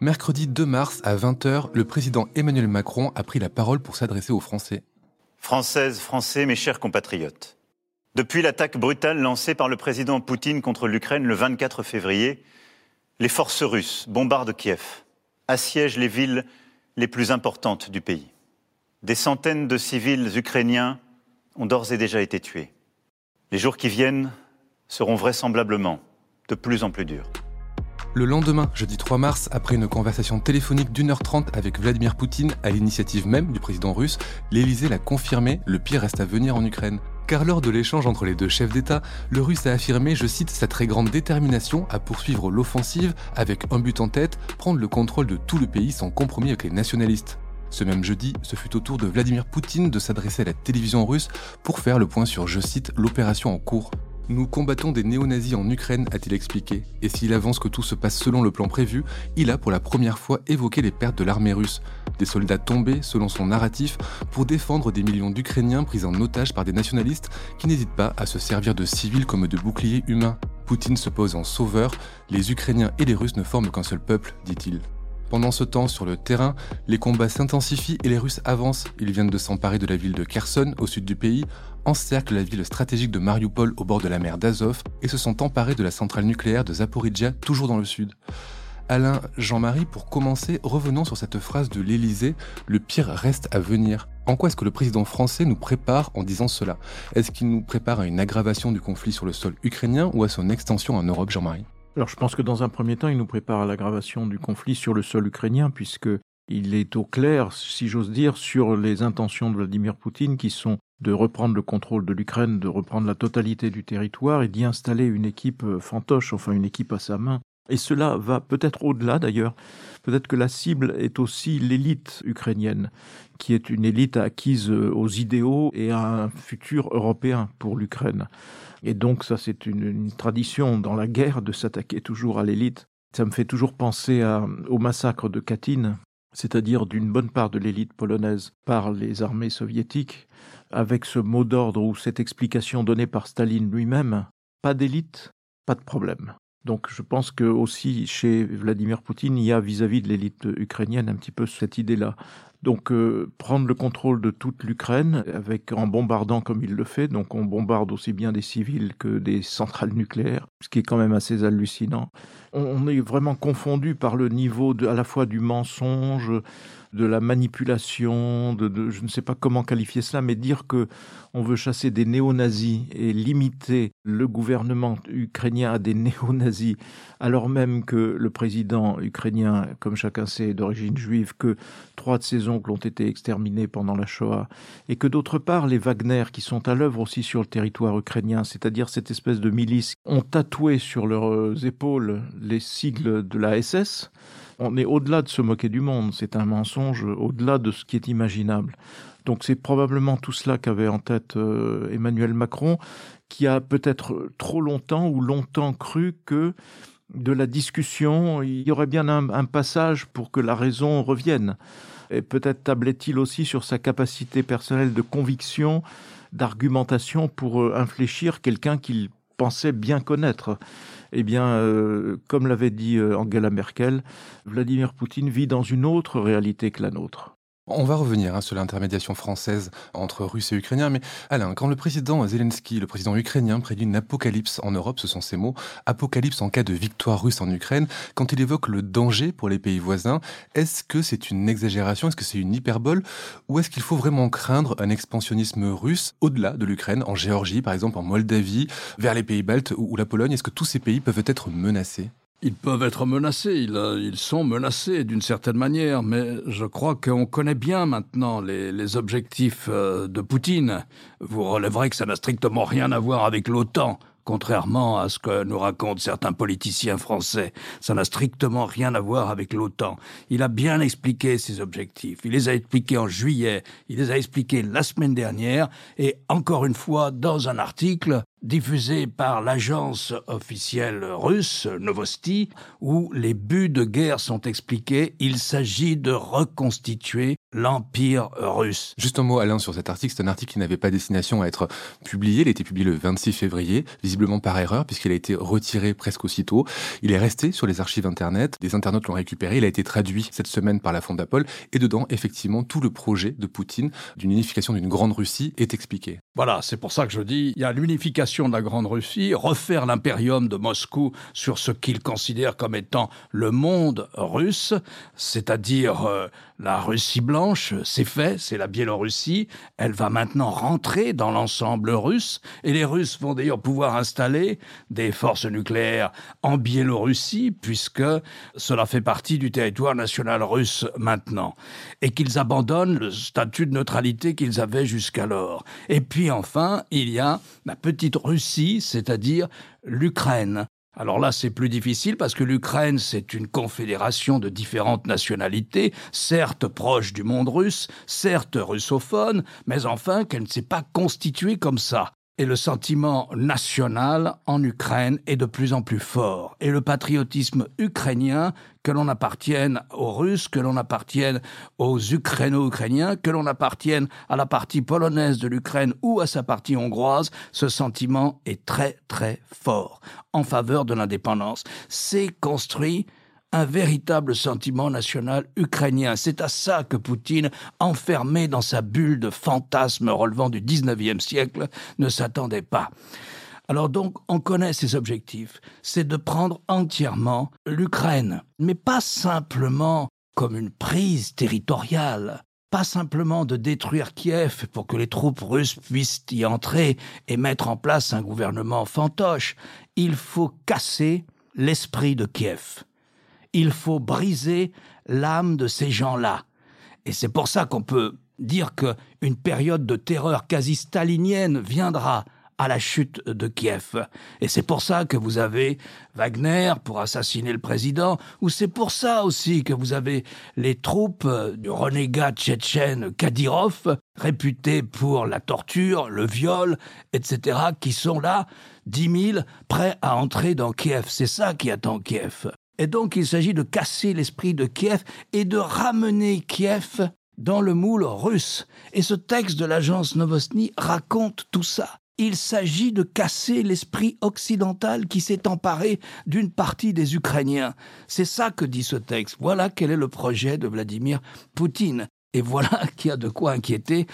Mercredi 2 mars à 20h, le président Emmanuel Macron a pris la parole pour s'adresser aux Français. Françaises, Français, mes chers compatriotes. Depuis l'attaque brutale lancée par le président Poutine contre l'Ukraine le 24 février, les forces russes bombardent Kiev, assiègent les villes les plus importantes du pays. Des centaines de civils ukrainiens ont d'ores et déjà été tués. Les jours qui viennent seront vraisemblablement de plus en plus durs. Le lendemain, jeudi 3 mars, après une conversation téléphonique d'une heure trente avec Vladimir Poutine, à l'initiative même du président russe, l'Élysée l'a confirmé, le pire reste à venir en Ukraine. Car lors de l'échange entre les deux chefs d'État, le russe a affirmé, je cite, sa très grande détermination à poursuivre l'offensive avec un but en tête, prendre le contrôle de tout le pays sans compromis avec les nationalistes. Ce même jeudi, ce fut au tour de Vladimir Poutine de s'adresser à la télévision russe pour faire le point sur, je cite, l'opération en cours. Nous combattons des néo-nazis en Ukraine, a-t-il expliqué, et s'il avance que tout se passe selon le plan prévu, il a pour la première fois évoqué les pertes de l'armée russe. Des soldats tombés, selon son narratif, pour défendre des millions d'Ukrainiens pris en otage par des nationalistes qui n'hésitent pas à se servir de civils comme de boucliers humains. Poutine se pose en sauveur, les Ukrainiens et les Russes ne forment qu'un seul peuple, dit-il. Pendant ce temps, sur le terrain, les combats s'intensifient et les Russes avancent. Ils viennent de s'emparer de la ville de Kherson, au sud du pays, encerclent la ville stratégique de Mariupol au bord de la mer d'Azov et se sont emparés de la centrale nucléaire de Zaporizhia, toujours dans le sud. Alain, Jean-Marie, pour commencer, revenons sur cette phrase de l'Élysée Le pire reste à venir. En quoi est-ce que le président français nous prépare en disant cela? Est-ce qu'il nous prépare à une aggravation du conflit sur le sol ukrainien ou à son extension en Europe, Jean-Marie? Alors je pense que dans un premier temps, il nous prépare à l'aggravation du conflit sur le sol ukrainien, puisque il est au clair, si j'ose dire, sur les intentions de Vladimir Poutine qui sont de reprendre le contrôle de l'Ukraine, de reprendre la totalité du territoire et d'y installer une équipe fantoche, enfin une équipe à sa main, et cela va peut-être au-delà d'ailleurs. Peut-être que la cible est aussi l'élite ukrainienne, qui est une élite acquise aux idéaux et à un futur européen pour l'Ukraine. Et donc ça, c'est une, tradition dans la guerre de s'attaquer toujours à l'élite. Ça me fait toujours penser au massacre de Katyn, c'est-à-dire d'une bonne part de l'élite polonaise par les armées soviétiques, avec ce mot d'ordre ou cette explication donnée par Staline lui-même, pas d'élite, pas de problème. Donc je pense que aussi chez Vladimir Poutine, il y a vis-à-vis -vis de l'élite ukrainienne un petit peu cette idée-là. Donc euh, prendre le contrôle de toute l'Ukraine avec en bombardant comme il le fait, donc on bombarde aussi bien des civils que des centrales nucléaires, ce qui est quand même assez hallucinant. On, est vraiment confondu par le niveau à la fois du mensonge, de la manipulation, de, je ne sais pas comment qualifier cela, mais dire que on veut chasser des néo-nazis et limiter le gouvernement ukrainien à des néo-nazis, alors même que le président ukrainien, comme chacun sait, est d'origine juive, que trois de ses oncles ont été exterminés pendant la Shoah, et que d'autre part, les Wagner, qui sont à l'œuvre aussi sur le territoire ukrainien, c'est-à-dire cette espèce de milice, ont tatoué sur leurs épaules les sigles de la SS, on est au-delà de se moquer du monde, c'est un mensonge au-delà de ce qui est imaginable. Donc c'est probablement tout cela qu'avait en tête euh, Emmanuel Macron, qui a peut-être trop longtemps ou longtemps cru que de la discussion, il y aurait bien un, un passage pour que la raison revienne. Et peut-être tablait-il aussi sur sa capacité personnelle de conviction, d'argumentation pour euh, infléchir quelqu'un qu'il pensait bien connaître. Eh bien, euh, comme l'avait dit Angela Merkel, Vladimir Poutine vit dans une autre réalité que la nôtre. On va revenir hein, sur l'intermédiation française entre Russes et Ukrainiens, mais Alain, quand le président Zelensky, le président ukrainien, prédit une apocalypse en Europe, ce sont ses mots, apocalypse en cas de victoire russe en Ukraine, quand il évoque le danger pour les pays voisins, est-ce que c'est une exagération, est-ce que c'est une hyperbole, ou est-ce qu'il faut vraiment craindre un expansionnisme russe au-delà de l'Ukraine, en Géorgie par exemple, en Moldavie, vers les pays baltes ou la Pologne? Est-ce que tous ces pays peuvent être menacés? Ils peuvent être menacés, ils, sont menacés d'une certaine manière, mais je crois qu'on connaît bien maintenant les, les objectifs de Poutine. Vous relèverez que ça n'a strictement rien à voir avec l'OTAN contrairement à ce que nous racontent certains politiciens français. Ça n'a strictement rien à voir avec l'OTAN. Il a bien expliqué ses objectifs. Il les a expliqués en juillet, il les a expliqués la semaine dernière, et encore une fois, dans un article diffusé par l'agence officielle russe Novosti, où les buts de guerre sont expliqués. Il s'agit de reconstituer l'Empire russe. Juste un mot, Alain, sur cet article. C'est un article qui n'avait pas destination à être publié. Il a été publié le 26 février, visiblement par erreur, puisqu'il a été retiré presque aussitôt. Il est resté sur les archives Internet. Des internautes l'ont récupéré. Il a été traduit cette semaine par la Fondapol. Et dedans, effectivement, tout le projet de Poutine d'une unification d'une grande Russie est expliqué. Voilà, c'est pour ça que je dis, il y a l'unification de la grande Russie, refaire l'impérium de Moscou sur ce qu'il considère comme étant le monde russe, c'est-à-dire euh, la Russie blanche, c'est fait, c'est la Biélorussie. Elle va maintenant rentrer dans l'ensemble russe et les Russes vont d'ailleurs pouvoir installer des forces nucléaires en Biélorussie puisque cela fait partie du territoire national russe maintenant et qu'ils abandonnent le statut de neutralité qu'ils avaient jusqu'alors. Et puis enfin, il y a la petite Russie, c'est-à-dire l'Ukraine. Alors là, c'est plus difficile parce que l'Ukraine, c'est une confédération de différentes nationalités, certes proche du monde russe, certes russophone, mais enfin qu'elle ne s'est pas constituée comme ça et le sentiment national en Ukraine est de plus en plus fort. Et le patriotisme ukrainien, que l'on appartienne aux Russes, que l'on appartienne aux Ukraino-Ukrainiens, que l'on appartienne à la partie polonaise de l'Ukraine ou à sa partie hongroise, ce sentiment est très très fort en faveur de l'indépendance. C'est construit un véritable sentiment national ukrainien. C'est à ça que Poutine, enfermé dans sa bulle de fantasmes relevant du 19e siècle, ne s'attendait pas. Alors donc, on connaît ses objectifs. C'est de prendre entièrement l'Ukraine, mais pas simplement comme une prise territoriale, pas simplement de détruire Kiev pour que les troupes russes puissent y entrer et mettre en place un gouvernement fantoche. Il faut casser l'esprit de Kiev il faut briser l'âme de ces gens-là. Et c'est pour ça qu'on peut dire qu'une période de terreur quasi stalinienne viendra à la chute de Kiev. Et c'est pour ça que vous avez Wagner pour assassiner le président, ou c'est pour ça aussi que vous avez les troupes du renégat tchétchène Kadyrov, réputé pour la torture, le viol, etc., qui sont là, dix mille, prêts à entrer dans Kiev. C'est ça qui attend Kiev. Et donc il s'agit de casser l'esprit de Kiev et de ramener Kiev dans le moule russe. Et ce texte de l'agence Novostny raconte tout ça. Il s'agit de casser l'esprit occidental qui s'est emparé d'une partie des Ukrainiens. C'est ça que dit ce texte. Voilà quel est le projet de Vladimir Poutine. Et voilà qui a de quoi inquiéter,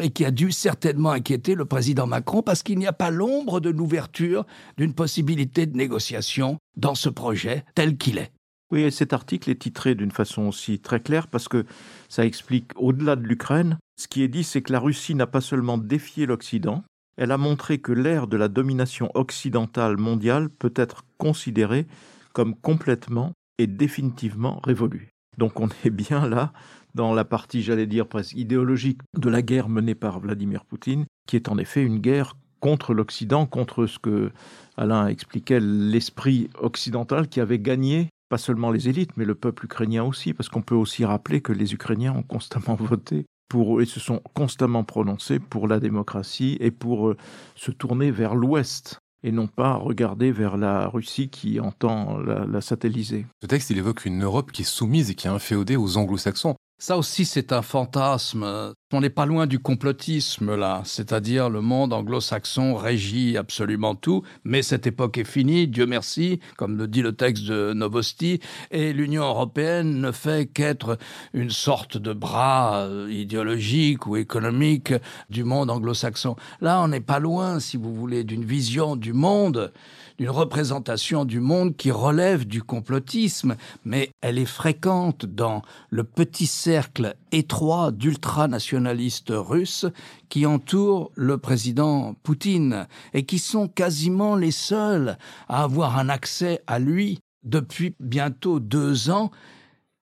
et qui a dû certainement inquiéter le président Macron, parce qu'il n'y a pas l'ombre de l'ouverture d'une possibilité de négociation dans ce projet tel qu'il est. Oui, et cet article est titré d'une façon aussi très claire, parce que ça explique, au-delà de l'Ukraine, ce qui est dit, c'est que la Russie n'a pas seulement défié l'Occident, elle a montré que l'ère de la domination occidentale mondiale peut être considérée comme complètement et définitivement révolue. Donc on est bien là dans la partie, j'allais dire, presque idéologique de la guerre menée par Vladimir Poutine, qui est en effet une guerre contre l'Occident, contre ce que Alain expliquait, l'esprit occidental qui avait gagné pas seulement les élites, mais le peuple ukrainien aussi, parce qu'on peut aussi rappeler que les Ukrainiens ont constamment voté pour et se sont constamment prononcés pour la démocratie et pour euh, se tourner vers l'Ouest et non pas regarder vers la Russie qui entend la, la satelliser. Ce texte, il évoque une Europe qui est soumise et qui est inféodée aux anglo-saxons. Ça aussi, c'est un fantasme. On n'est pas loin du complotisme, là. C'est-à-dire, le monde anglo-saxon régit absolument tout, mais cette époque est finie, Dieu merci, comme le dit le texte de Novosti, et l'Union européenne ne fait qu'être une sorte de bras euh, idéologique ou économique du monde anglo-saxon. Là, on n'est pas loin, si vous voulez, d'une vision du monde d'une représentation du monde qui relève du complotisme, mais elle est fréquente dans le petit cercle étroit d'ultranationalistes russes qui entourent le président Poutine et qui sont quasiment les seuls à avoir un accès à lui depuis bientôt deux ans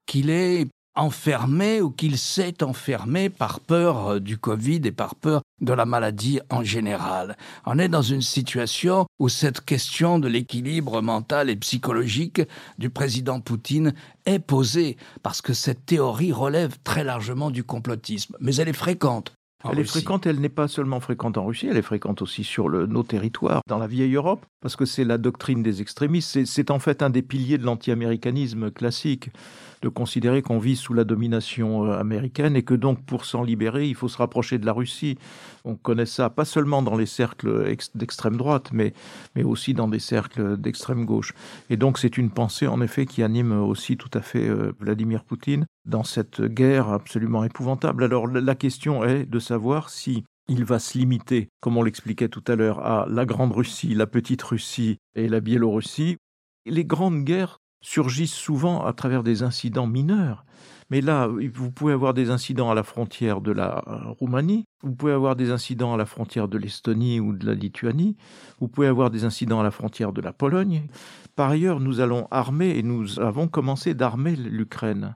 qu'il est enfermé ou qu'il s'est enfermé par peur euh, du Covid et par peur de la maladie en général. On est dans une situation où cette question de l'équilibre mental et psychologique du président Poutine est posée parce que cette théorie relève très largement du complotisme, mais elle est fréquente. Elle est fréquente, elle n'est pas seulement fréquente en Russie, elle est fréquente aussi sur le, nos territoires, dans la vieille Europe, parce que c'est la doctrine des extrémistes. C'est en fait un des piliers de l'anti-américanisme classique de considérer qu'on vit sous la domination euh, américaine et que donc pour s'en libérer, il faut se rapprocher de la Russie. On connaît ça pas seulement dans les cercles d'extrême droite, mais, mais aussi dans des cercles d'extrême gauche. Et donc c'est une pensée en effet qui anime aussi tout à fait euh, Vladimir Poutine dans cette guerre absolument épouvantable. Alors la question est de savoir si il va se limiter, comme on l'expliquait tout à l'heure, à la Grande Russie, la Petite Russie et la Biélorussie. Les grandes guerres surgissent souvent à travers des incidents mineurs. Mais là, vous pouvez avoir des incidents à la frontière de la euh, Roumanie, vous pouvez avoir des incidents à la frontière de l'Estonie ou de la Lituanie, vous pouvez avoir des incidents à la frontière de la Pologne. Par ailleurs, nous allons armer et nous avons commencé d'armer l'Ukraine.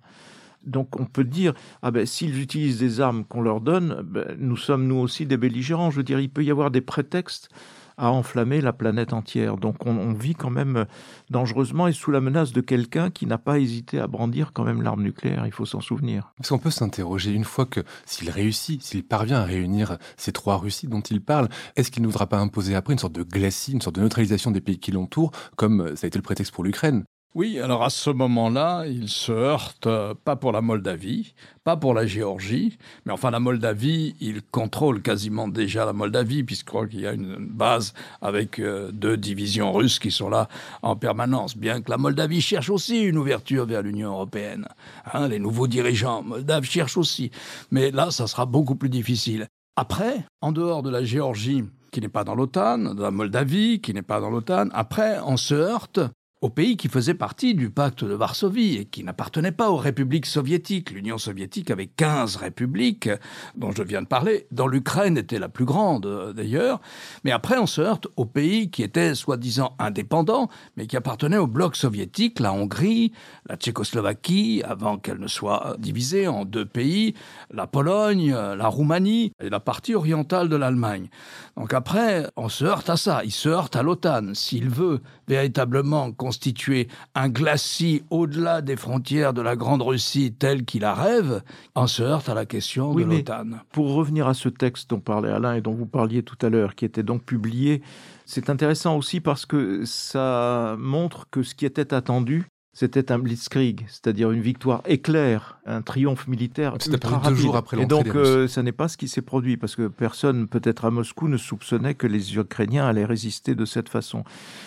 Donc on peut dire, ah ben, s'ils utilisent des armes qu'on leur donne, ben, nous sommes nous aussi des belligérants. Je veux dire, il peut y avoir des prétextes à enflammer la planète entière. Donc on, vit quand même dangereusement et sous la menace de quelqu'un qui n'a pas hésité à brandir quand même l'arme nucléaire, il faut s'en souvenir. Parce qu'on peut s'interroger une fois que s'il réussit, s'il parvient à réunir ces trois Russies dont il parle, est-ce qu'il ne voudra pas imposer après une sorte de glacis, une sorte de neutralisation des pays qui l'entourent, comme ça a été le prétexte pour l'Ukraine? Oui, alors à ce moment-là, il se heurte euh, pas pour la Moldavie, pas pour la Géorgie, mais enfin la Moldavie, il contrôle quasiment déjà la Moldavie, puisqu'il y a une base avec euh, deux divisions russes qui sont là en permanence, bien que la Moldavie cherche aussi une ouverture vers l'Union européenne. Hein, les nouveaux dirigeants moldaves cherchent aussi, mais là, ça sera beaucoup plus difficile. Après, en dehors de la Géorgie, qui n'est pas dans l'OTAN, de la Moldavie, qui n'est pas dans l'OTAN, après, on se heurte aux pays qui faisaient partie du pacte de Varsovie et qui n'appartenaient pas aux républiques soviétiques. L'Union soviétique avait 15 républiques dont je viens de parler, dont l'Ukraine était la plus grande euh, d'ailleurs. Mais après, on se heurte aux pays qui étaient soi-disant indépendants, mais qui appartenaient au bloc soviétique, la Hongrie, la Tchécoslovaquie, avant qu'elle ne soit divisée en deux pays, la Pologne, la Roumanie et la partie orientale de l'Allemagne. Donc après, on se heurte à ça, il se heurte à l'OTAN. S'il veut véritablement constituer un glacis au-delà des frontières de la Grande Russie telle qu'il la rêve, on se heurte à la question de l'OTAN. Pour revenir à ce texte dont parlait Alain et dont vous parliez tout à l'heure, qui était donc publié, c'est intéressant aussi parce que ça montre que ce qui était attendu, c'était un blitzkrieg, c'est-à-dire une victoire éclair, un triomphe militaire ultra rapide. jours après Et donc, euh, ça n'est pas ce qui s'est produit, parce que personne, peut-être à Moscou, ne soupçonnait que les Ukrainiens allaient résister de cette façon.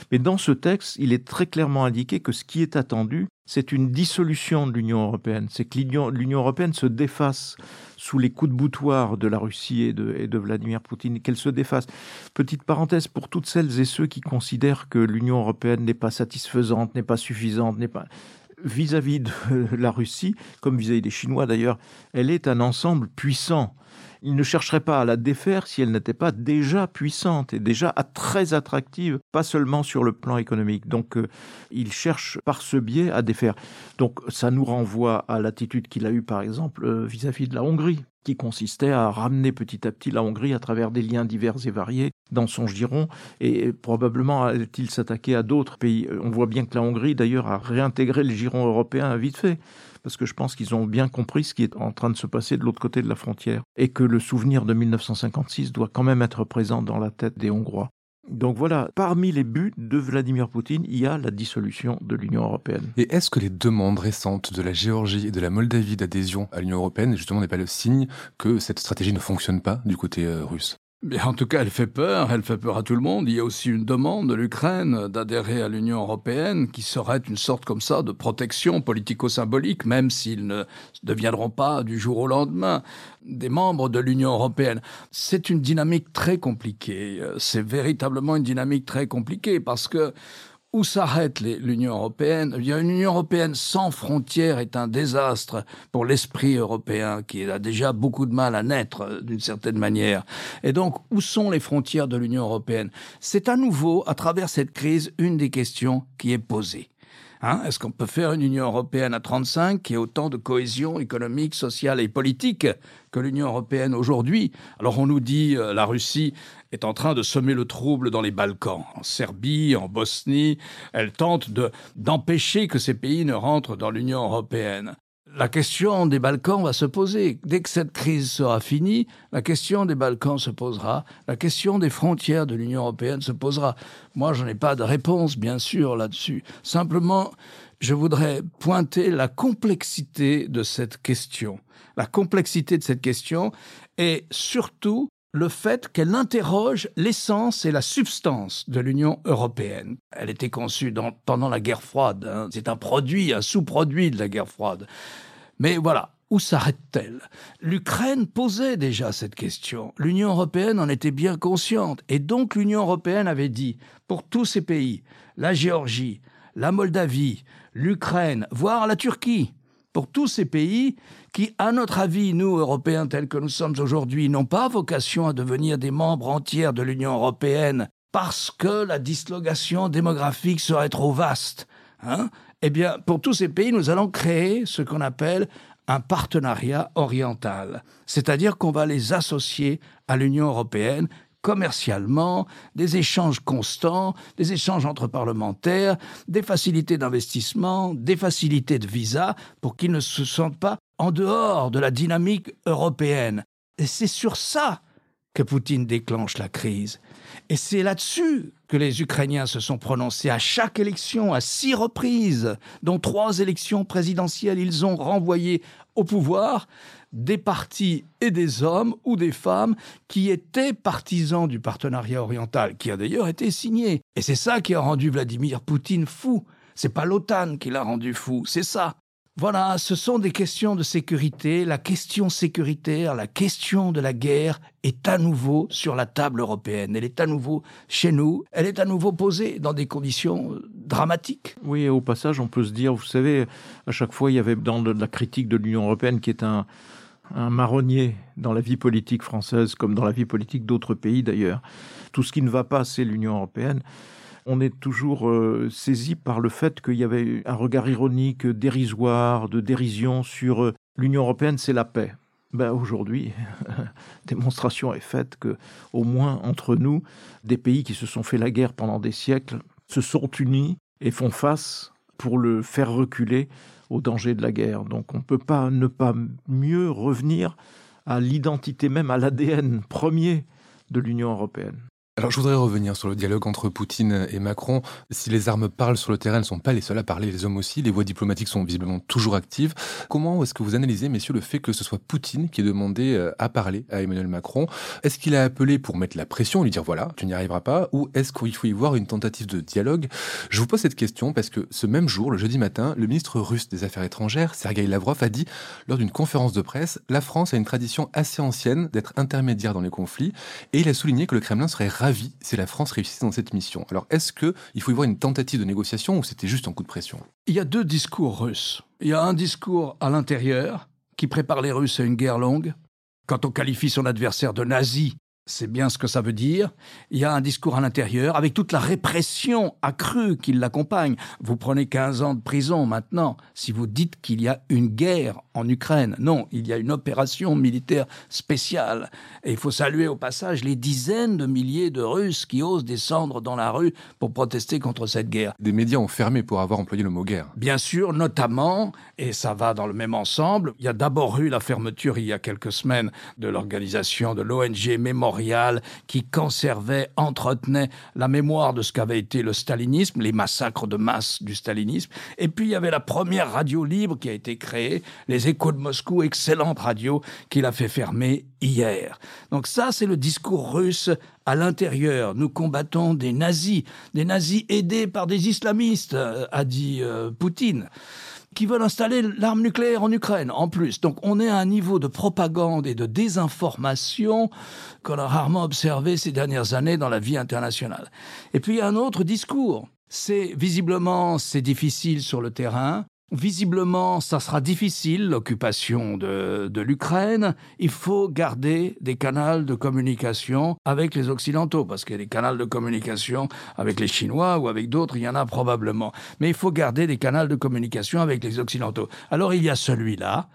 Mais dans ce texte, il est très clairement indiqué que ce qui est attendu, c'est une dissolution de l'Union européenne. C'est que l'Union européenne se défasse sous les coups de boutoir de la Russie et de, Vladimir Poutine, qu'elle se défasse. Petite parenthèse pour toutes celles et ceux qui considèrent que l'Union européenne n'est pas satisfaisante, n'est pas suffisante, n'est pas vis-à-vis de la Russie, comme vis-à-vis des Chinois d'ailleurs, elle est un ensemble puissant. Il ne chercherait pas à la défaire si elle n'était pas déjà puissante et déjà très attractive, pas seulement sur le plan économique. Donc euh, il cherche par ce biais à défaire. Donc ça nous renvoie à l'attitude qu'il a eue par exemple euh, vis-à-vis -vis de la Hongrie qui consistait à ramener petit à petit la Hongrie à travers des liens divers et variés dans son giron, et probablement a-t-il s'attaquer à d'autres pays. On voit bien que la Hongrie, d'ailleurs, a réintégré le giron européen vite fait, parce que je pense qu'ils ont bien compris ce qui est en train de se passer de l'autre côté de la frontière, et que le souvenir de 1956 doit quand même être présent dans la tête des Hongrois. Donc voilà, parmi les buts de Vladimir Poutine, il y a la dissolution de l'Union européenne. Et est-ce que les demandes récentes de la Géorgie et de la Moldavie d'adhésion à l'Union européenne, justement, n'est pas le signe que cette stratégie ne fonctionne pas du côté euh, en tout cas, elle fait peur, elle fait peur à tout le monde. Il y a aussi une demande de l'Ukraine d'adhérer à l'Union européenne qui serait une sorte comme ça de protection politico-symbolique, même s'ils ne deviendront pas du jour au lendemain des membres de l'Union européenne. C'est une dynamique très compliquée. C'est véritablement une dynamique très compliquée parce que où s'arrête l'Union européenne? A une Union européenne sans frontières est un désastre pour l'esprit européen qui a déjà beaucoup de mal à naître euh, d'une certaine manière. Et donc, où sont les frontières de l'Union européenne? C'est à nouveau, à travers cette crise, une des questions qui est posée. Hein, Est-ce qu'on peut faire une Union européenne à 35 qui ait autant de cohésion économique, sociale et politique que l'Union européenne aujourd'hui? Alors on nous dit euh, la Russie est en train de semer le trouble dans les Balkans, en Serbie, en Bosnie. Elle tente de d'empêcher que ces pays ne rentrent dans l'Union européenne. La question des Balkans va se poser. Dès que cette crise sera finie, la question des Balkans se posera, la question des frontières de l'Union européenne se posera. Moi, je n'ai pas de réponse, bien sûr, là-dessus. Simplement, je voudrais pointer la complexité de cette question. La complexité de cette question et surtout le fait qu'elle interroge l'essence et la substance de l'Union européenne. Elle était conçue pendant la guerre froide. hein. C'est un produit, un sous-produit de la guerre froide. Mais voilà, où s'arrête-t-elle? L'Ukraine posait déjà cette question. L'Union européenne en était bien consciente. Et donc l'Union européenne avait dit, pour tous ces pays, la Géorgie, la Moldavie, l'Ukraine, voire la Turquie, pour tous ces pays qui, à notre avis, nous, Européens tels que nous sommes aujourd'hui, n'ont pas vocation à devenir des membres entiers de l'Union européenne parce que la dislocation démographique serait trop vaste. Hein? Eh bien, pour tous ces pays, nous allons créer ce qu'on appelle un partenariat oriental. C'est-à-dire qu'on va les associer à l'Union européenne commercialement, des échanges constants, des échanges entre parlementaires, des facilités d'investissement, des facilités de visa, pour qu'ils ne se sentent pas en dehors de la dynamique européenne. Et c'est sur ça que Poutine déclenche la crise. Et c'est là-dessus que les Ukrainiens se sont prononcés à chaque élection, à six reprises, dont trois élections présidentielles, ils ont renvoyé au pouvoir des partis et des hommes ou des femmes qui étaient partisans du partenariat oriental, qui a d'ailleurs été signé. Et c'est ça qui a rendu Vladimir Poutine fou. C'est pas l'OTAN qui l'a rendu fou, c'est ça. Voilà, ce sont des questions de sécurité. La question sécuritaire, la question de la guerre est à nouveau sur la table européenne. Elle est à nouveau chez nous. Elle est à nouveau posée dans des conditions euh, dramatiques. Oui, au passage, on peut se dire, vous savez, à chaque fois, il y avait dans la critique de l'Union européenne qui est un, un marronnier dans la vie politique française, comme dans la vie politique d'autres pays d'ailleurs. Tout ce qui ne va pas, c'est l'Union européenne. On est toujours euh, saisi par le fait qu'il y avait un regard ironique, dérisoire, de dérision sur euh, l'Union européenne, c'est la paix. Ben, aujourd'hui, démonstration est faite que, au moins entre nous, des pays qui se sont fait la guerre pendant des siècles se sont unis et font face pour le faire reculer au danger de la guerre. Donc on ne peut pas ne pas mieux revenir à l'identité même, à l'ADN premier de l'Union européenne. Alors je voudrais revenir sur le dialogue entre Poutine et Macron. Si les armes parlent sur le terrain, elles ne sont pas les seules à parler, les hommes aussi. Les voies diplomatiques sont visiblement toujours actives. Comment est-ce que vous analysez, messieurs, le fait que ce soit Poutine qui ait demandé euh, à parler à Emmanuel Macron? Est-ce qu'il a appelé pour mettre la pression, lui dire voilà, tu n'y arriveras pas? Ou est-ce qu'il faut y voir une tentative de dialogue? Je vous pose cette question parce que ce même jour, le jeudi matin, le ministre russe des Affaires étrangères, Sergei Lavrov, a dit lors d'une conférence de presse La France a une tradition assez ancienne d'être intermédiaire dans les conflits et il a souligné que le Kremlin serait si la France réussissait dans cette mission. Alors est-ce qu'il faut y voir une tentative de négociation ou c'était juste un coup de pression? Il y a deux discours russes. Il y a un discours à l'intérieur qui prépare les Russes à une guerre longue. Quand on qualifie son adversaire de nazi, c'est bien ce que ça veut dire. Il y a un discours à l'intérieur avec toute la répression accrue qui l'accompagne. Vous prenez 15 ans de prison maintenant si vous dites qu'il y a une guerre en Ukraine. Non, il y a une opération militaire spéciale. Et il faut saluer au passage les dizaines de milliers de Russes qui osent descendre dans la rue pour protester contre cette guerre. Des médias ont fermé pour avoir employé le mot guerre. Bien sûr, notamment, et ça va dans le même ensemble, il y a d'abord eu la fermeture il y a quelques semaines de l'organisation de l'ONG Mémorial qui conservait, entretenait la mémoire de ce qu'avait été le stalinisme, les massacres de masse du stalinisme. Et puis il y avait la première radio libre qui a été créée, les Échos de Moscou, excellente radio qu'il a fait fermer hier. Donc ça, c'est le discours russe à l'intérieur. Nous combattons des nazis, des nazis aidés par des islamistes, euh, a dit euh, Poutine qui veulent installer l'arme nucléaire en Ukraine, en plus. Donc on est à un niveau de propagande et de désinformation qu'on a rarement observé ces dernières années dans la vie internationale. Et puis il y a un autre discours. C'est visiblement c'est difficile sur le terrain. Visiblement, ça sera difficile, l'occupation de, de l'Ukraine. Il faut garder des canaux de communication avec les Occidentaux, parce qu'il y a des canaux de communication avec les Chinois ou avec d'autres, il y en a probablement. Mais il faut garder des canaux de communication avec les Occidentaux. Alors il y a celui-là,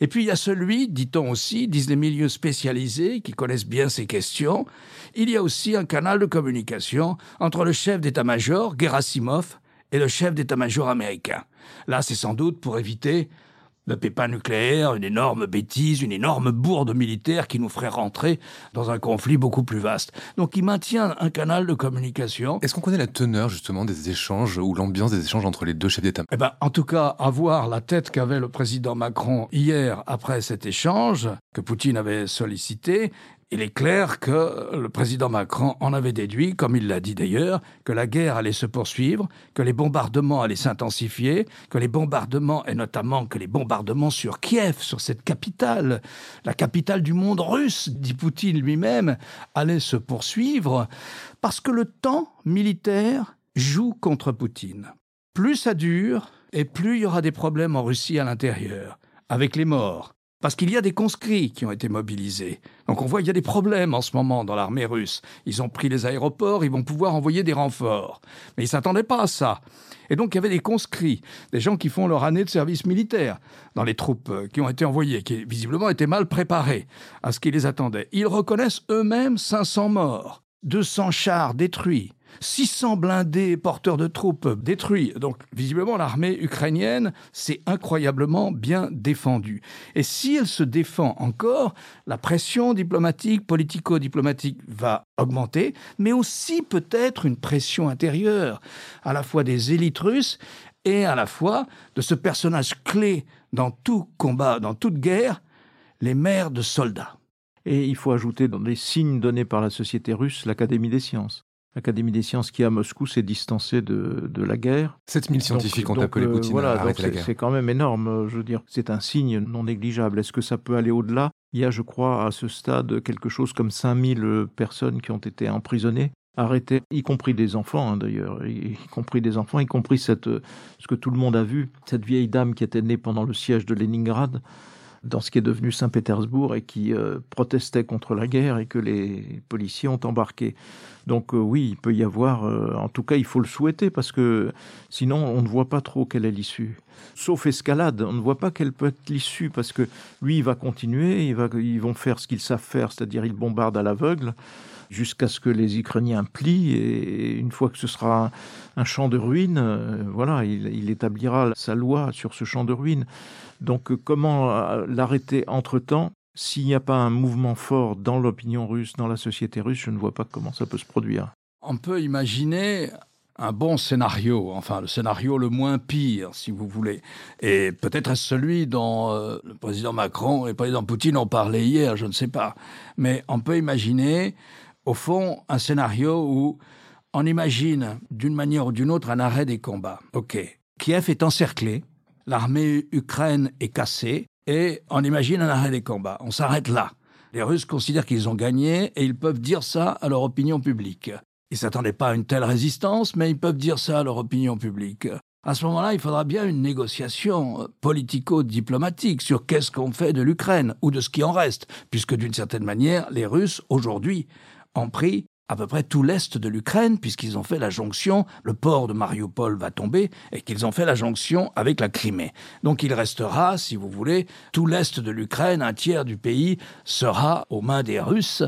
et puis il y a celui, dit-on aussi, disent les milieux spécialisés qui connaissent bien ces questions, il y a aussi un canal de communication entre le chef d'état-major, Gerasimov, et le chef d'état-major américain. Là, c'est sans doute pour éviter le pépin nucléaire, une énorme bêtise, une énorme bourde militaire qui nous ferait rentrer dans un conflit beaucoup plus vaste. Donc il maintient un canal de communication. Est-ce qu'on connaît la teneur justement des échanges ou l'ambiance des échanges entre les deux chefs d'État? Eh ben, en tout cas, avoir la tête qu'avait le président Macron hier après cet échange que Poutine avait sollicité, il est clair que le président Macron en avait déduit, comme il l'a dit d'ailleurs, que la guerre allait se poursuivre, que les bombardements allaient s'intensifier, que les bombardements, et notamment que les bombardements sur Kiev, sur cette capitale, la capitale du monde russe, dit Poutine lui-même, allaient se poursuivre, parce que le temps militaire joue contre Poutine. Plus ça dure, et plus il y aura des problèmes en Russie à l'intérieur, avec les morts, parce qu'il y a des conscrits qui ont été mobilisés. Donc on voit qu'il y a des problèmes en ce moment dans l'armée russe. Ils ont pris les aéroports, ils vont pouvoir envoyer des renforts. Mais ils ne s'attendaient pas à ça. Et donc il y avait des conscrits, des gens qui font leur année de service militaire dans les troupes euh, qui ont été envoyées, qui visiblement étaient mal préparés à ce qui les attendait. Ils reconnaissent eux-mêmes 500 morts, 200 chars détruits, 600 blindés porteurs de troupes détruits. Donc, visiblement, l'armée ukrainienne s'est incroyablement bien défendue. Et si elle se défend encore, la pression diplomatique, politico-diplomatique va augmenter, mais aussi peut-être une pression intérieure, à la fois des élites russes et à la fois de ce personnage clé dans tout combat, dans toute guerre, les mères de soldats. Et il faut ajouter dans les signes donnés par la société russe l'Académie des sciences. L'Académie des sciences qui, à Moscou, s'est distancée de, de, la guerre. 7000 scientifiques ont appelé euh, Poutine voilà, à arrêter la c'est, guerre. C'est quand même énorme, euh, je veux dire. C'est un signe non négligeable. Est-ce que ça peut aller au-delà? Il y a, je crois, à ce stade, quelque chose comme 5000 personnes qui ont été emprisonnées, arrêtées, y compris des enfants, hein, d'ailleurs, y, y compris des enfants, y compris cette, ce que tout le monde a vu, cette vieille dame qui était née pendant le siège de Leningrad, dans ce qui est devenu Saint-Pétersbourg et qui euh, protestait contre la guerre et que les policiers ont embarqué. Donc euh, oui, il peut y avoir, euh, en tout cas il faut le souhaiter parce que sinon on ne voit pas trop quelle est l'issue. Sauf escalade, on ne voit pas quelle peut être l'issue parce que lui il va continuer, il va, ils vont faire ce qu'ils savent faire, c'est-à-dire ils bombardent à l'aveugle jusqu'à ce que les Ukrainiens plient et une fois que ce sera un, champ de ruines, euh, voilà, il, établira sa loi sur ce champ de ruines. Donc comment l'arrêter entre-temps? S'il n'y a pas un mouvement fort dans l'opinion russe, dans la société russe, je ne vois pas comment ça peut se produire. On peut imaginer un bon scénario, enfin le scénario le moins pire, si vous voulez. Et peut-être celui dont euh, le président Macron et le président Poutine ont parlé hier, je ne sais pas. Mais on peut imaginer, au fond, un scénario où on imagine d'une manière ou d'une autre un arrêt des combats. Ok, Kiev est encerclé, l'armée ukraine est cassée, et on imagine un arrêt des combats. On s'arrête là. Les Russes considèrent qu'ils ont gagné et ils peuvent dire ça à leur opinion publique. Ils s'attendaient pas à une telle résistance, mais ils peuvent dire ça à leur opinion publique. À ce moment-là, il faudra bien une négociation politico-diplomatique sur qu'est-ce qu'on fait de l'Ukraine ou de ce qui en reste, puisque d'une certaine manière, les Russes, aujourd'hui, ont pris à peu près tout l'est de l'Ukraine, puisqu'ils ont fait la jonction, le port de Mariupol va tomber, et qu'ils ont fait la jonction avec la Crimée. Donc il restera, si vous voulez, tout l'est de l'Ukraine, un tiers du pays sera aux mains des Russes,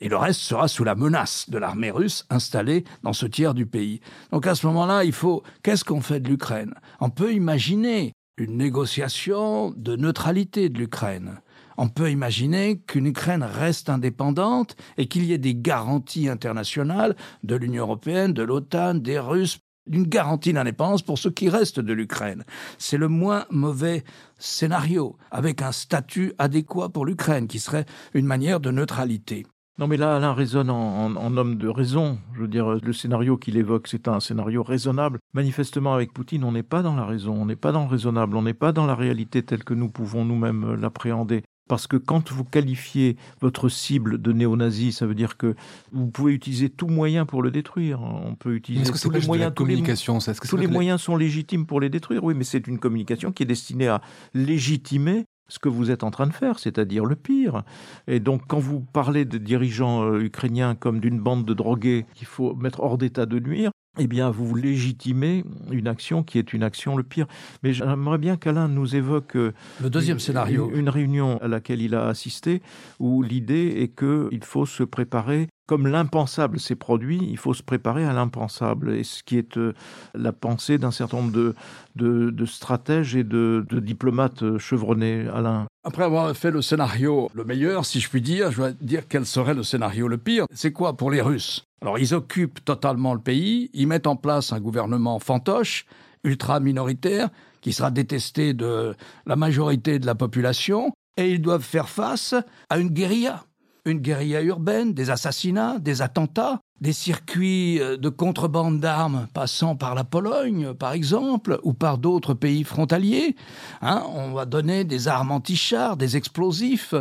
et le reste sera sous la menace de l'armée russe installée dans ce tiers du pays. Donc à ce moment-là, il faut... Qu'est-ce qu'on fait de l'Ukraine? On peut imaginer une négociation de neutralité de l'Ukraine on peut imaginer qu'une Ukraine reste indépendante et qu'il y ait des garanties internationales de l'Union européenne, de l'OTAN, des Russes, d'une garantie d'indépendance pour ce qui reste de l'Ukraine. C'est le moins mauvais scénario, avec un statut adéquat pour l'Ukraine, qui serait une manière de neutralité. Non, mais là, Alain raisonne en, en, en, homme de raison. Je veux dire, le scénario qu'il évoque, c'est un scénario raisonnable. Manifestement, avec Poutine, on n'est pas dans la raison, on n'est pas dans le raisonnable, on n'est pas dans la réalité telle que nous pouvons nous-mêmes l'appréhender. Parce que quand vous qualifiez votre cible de néo-nazi, ça veut dire que vous pouvez utiliser tout moyen pour le détruire. On peut utiliser tous les moyens. Tous communication, les, tous les moyens sont légitimes pour les détruire? Oui, mais c'est une communication qui est destinée à légitimer ce que vous êtes en train de faire, c'est-à-dire le pire. Et donc, quand vous parlez de dirigeants euh, ukrainiens comme d'une bande de drogués qu'il faut mettre hors d'état de nuire, eh bien, vous légitimez une action qui est une action le pire. Mais j'aimerais bien qu'Alain nous évoque euh, le deuxième scénario, une, réunion à laquelle il a assisté, où l'idée est qu'il faut se préparer comme l'impensable s'est produit, il faut se préparer à l'impensable. Et ce qui est euh, la pensée d'un certain nombre de, de, stratèges et de, de, diplomates chevronnés, Alain. Après avoir fait le scénario le meilleur, si je puis dire, je vais dire quel serait le scénario le pire. C'est quoi pour les Russes? Alors ils occupent totalement le pays, ils mettent en place un gouvernement fantoche, ultra minoritaire, qui sera détesté de la majorité de la population, et ils doivent faire face à une guérilla une guérilla urbaine, des assassinats, des attentats, des circuits euh, de contrebande d'armes passant par la Pologne, par exemple, ou par d'autres pays frontaliers. Hein, on va donner des armes anti-chars, des explosifs,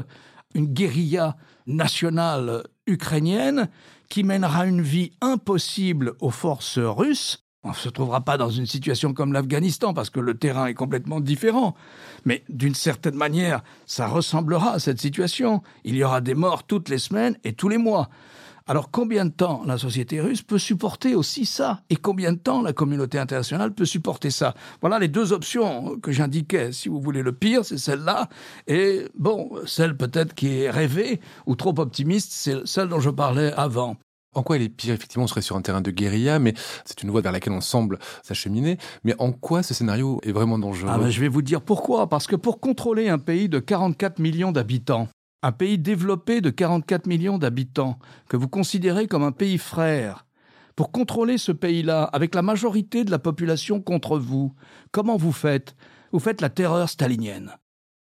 une guérilla nationale ukrainienne qui mènera une vie impossible aux forces russes on ne se trouvera pas dans une situation comme l'Afghanistan parce que le terrain est complètement différent. Mais d'une certaine manière, ça ressemblera à cette situation. Il y aura des morts toutes les semaines et tous les mois. Alors combien de temps la société russe peut supporter aussi ça? Et combien de temps la communauté internationale peut supporter ça? Voilà les deux options que j'indiquais. Si vous voulez le pire, c'est celle-là. Et bon, celle peut-être qui est rêvée ou trop optimiste, c'est celle dont je parlais avant. En quoi elle est pire Effectivement, on serait sur un terrain de guérilla, mais c'est une voie vers laquelle on semble s'acheminer. Mais en quoi ce scénario est vraiment dangereux? Ah ben, Je vais vous dire pourquoi. Parce que pour contrôler un pays de 44 millions d'habitants, un pays développé de 44 millions d'habitants, que vous considérez comme un pays frère, pour contrôler ce pays-là, avec la majorité de la population contre vous, comment vous faites? Vous faites la terreur stalinienne.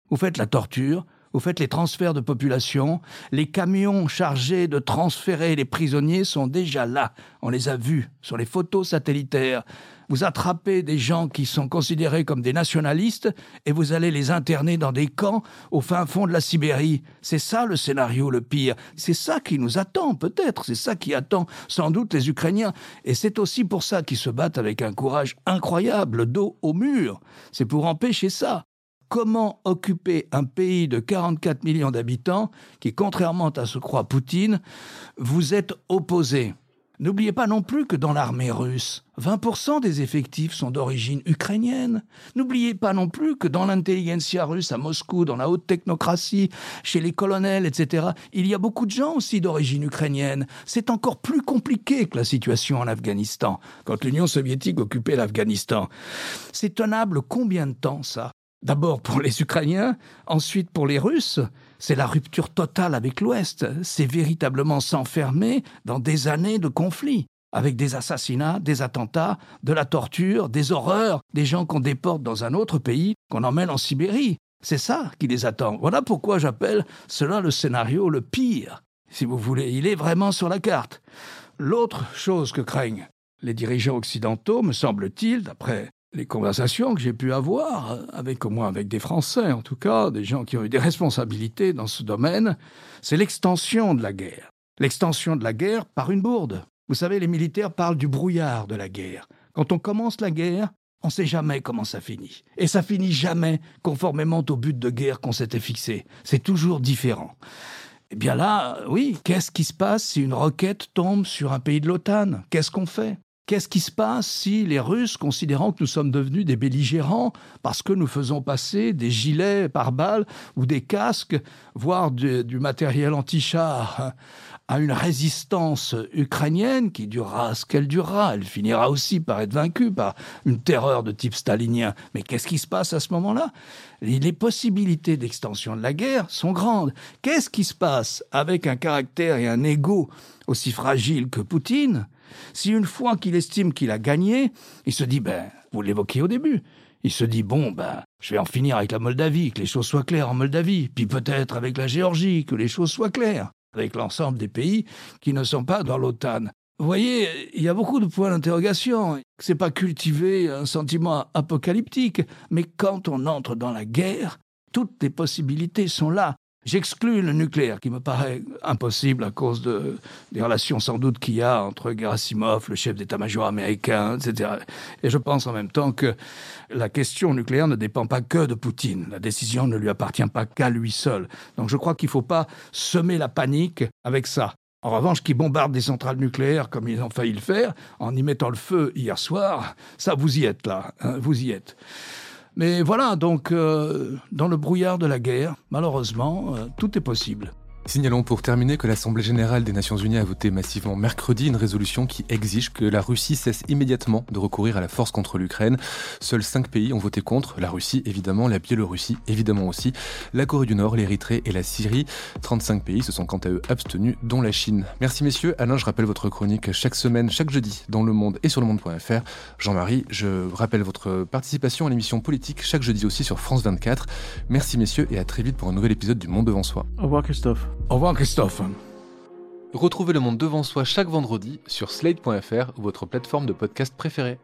Vous faites la torture, vous faites les transferts de population, les camions chargés de transférer les prisonniers sont déjà là, on les a vus sur les photos satellitaires. Vous attrapez des gens qui sont considérés comme des nationalistes et vous allez les interner dans des camps au fin fond de la Sibérie. C'est ça le scénario le pire. C'est ça qui nous attend peut-être. C'est ça qui attend sans doute les Ukrainiens. Et c'est aussi pour ça qu'ils se battent avec un courage incroyable, dos au mur. C'est pour empêcher ça comment occuper un pays de 44 millions d'habitants qui, contrairement à ce que croit Poutine, vous êtes opposé. N'oubliez pas non plus que dans l'armée russe, 20% des effectifs sont d'origine ukrainienne. N'oubliez pas non plus que dans l'intelligentsia russe à Moscou, dans la haute technocratie, chez les colonels, etc., il y a beaucoup de gens aussi d'origine ukrainienne. C'est encore plus compliqué que la situation en Afghanistan, quand l'Union soviétique occupait l'Afghanistan. C'est tenable combien de temps ça? D'abord pour les Ukrainiens, ensuite pour les Russes, c'est la rupture totale avec l'Ouest. C'est véritablement s'enfermer dans des années de conflit, avec des assassinats, des attentats, de la torture, des horreurs, des gens qu'on déporte dans un autre pays, qu'on emmène en Sibérie. C'est ça qui les attend. Voilà pourquoi j'appelle cela le scénario le pire, si vous voulez. Il est vraiment sur la carte. L'autre chose que craignent les dirigeants occidentaux, me semble-t-il, d'après les conversations que j'ai pu avoir avec au moins avec des Français, en tout cas, des gens qui ont eu des responsabilités dans ce domaine, c'est l'extension de la guerre. L'extension de la guerre par une bourde. Vous savez, les militaires parlent du brouillard de la guerre. Quand on commence la guerre, on ne sait jamais comment ça finit. Et ça finit jamais conformément au but de guerre qu'on s'était fixé. C'est toujours différent. Eh bien là, oui, qu'est-ce qui se passe si une roquette tombe sur un pays de l'OTAN? Qu'est-ce qu'on fait? Qu'est-ce qui se passe si les Russes, considérant que nous sommes devenus des belligérants parce que nous faisons passer des gilets par balles ou des casques, voire du, matériel anti-char à une résistance ukrainienne qui durera ce qu'elle durera, elle finira aussi par être vaincue par une terreur de type stalinien. Mais qu'est-ce qui se passe à ce moment-là? Les possibilités d'extension de la guerre sont grandes. Qu'est-ce qui se passe avec un caractère et un ego aussi fragile que Poutine? Si une fois qu'il estime qu'il a gagné, il se dit, ben, vous l'évoquiez au début, il se dit, bon, ben, je vais en finir avec la Moldavie, que les choses soient claires en Moldavie, puis peut-être avec la Géorgie, que les choses soient claires, avec l'ensemble des pays qui ne sont pas dans l'OTAN. Vous voyez, il y a beaucoup de points d'interrogation. C'est pas cultiver un sentiment apocalyptique, mais quand on entre dans la guerre, toutes les possibilités sont là. J'exclus le nucléaire, qui me paraît impossible à cause de, des relations sans doute qu'il y a entre Gerasimov, le chef d'état-major américain, etc. Et je pense en même temps que la question nucléaire ne dépend pas que de Poutine. La décision ne lui appartient pas qu'à lui seul. Donc je crois qu'il ne faut pas semer la panique avec ça. En revanche, qui bombardent des centrales nucléaires comme ils ont failli le faire, en y mettant le feu hier soir, ça, vous y êtes là, hein, vous y êtes. Mais voilà, donc, euh, dans le brouillard de la guerre, malheureusement, euh, tout est possible. Signalons pour terminer que l'Assemblée générale des Nations unies a voté massivement mercredi une résolution qui exige que la Russie cesse immédiatement de recourir à la force contre l'Ukraine. Seuls cinq pays ont voté contre, la Russie évidemment, la Biélorussie évidemment aussi, la Corée du Nord, l'Érythrée et la Syrie. 35 pays se sont quant à eux abstenus, dont la Chine. Merci messieurs. Alain, je rappelle votre chronique chaque semaine, chaque jeudi dans Le Monde et sur le monde.fr. Jean-Marie, je rappelle votre participation à l'émission politique chaque jeudi aussi sur France 24. Merci messieurs et à très vite pour un nouvel épisode du Monde devant soi. Au revoir Christophe. Au revoir Christophe. Retrouvez le monde devant soi chaque vendredi sur slate.fr votre plateforme de podcast préférée.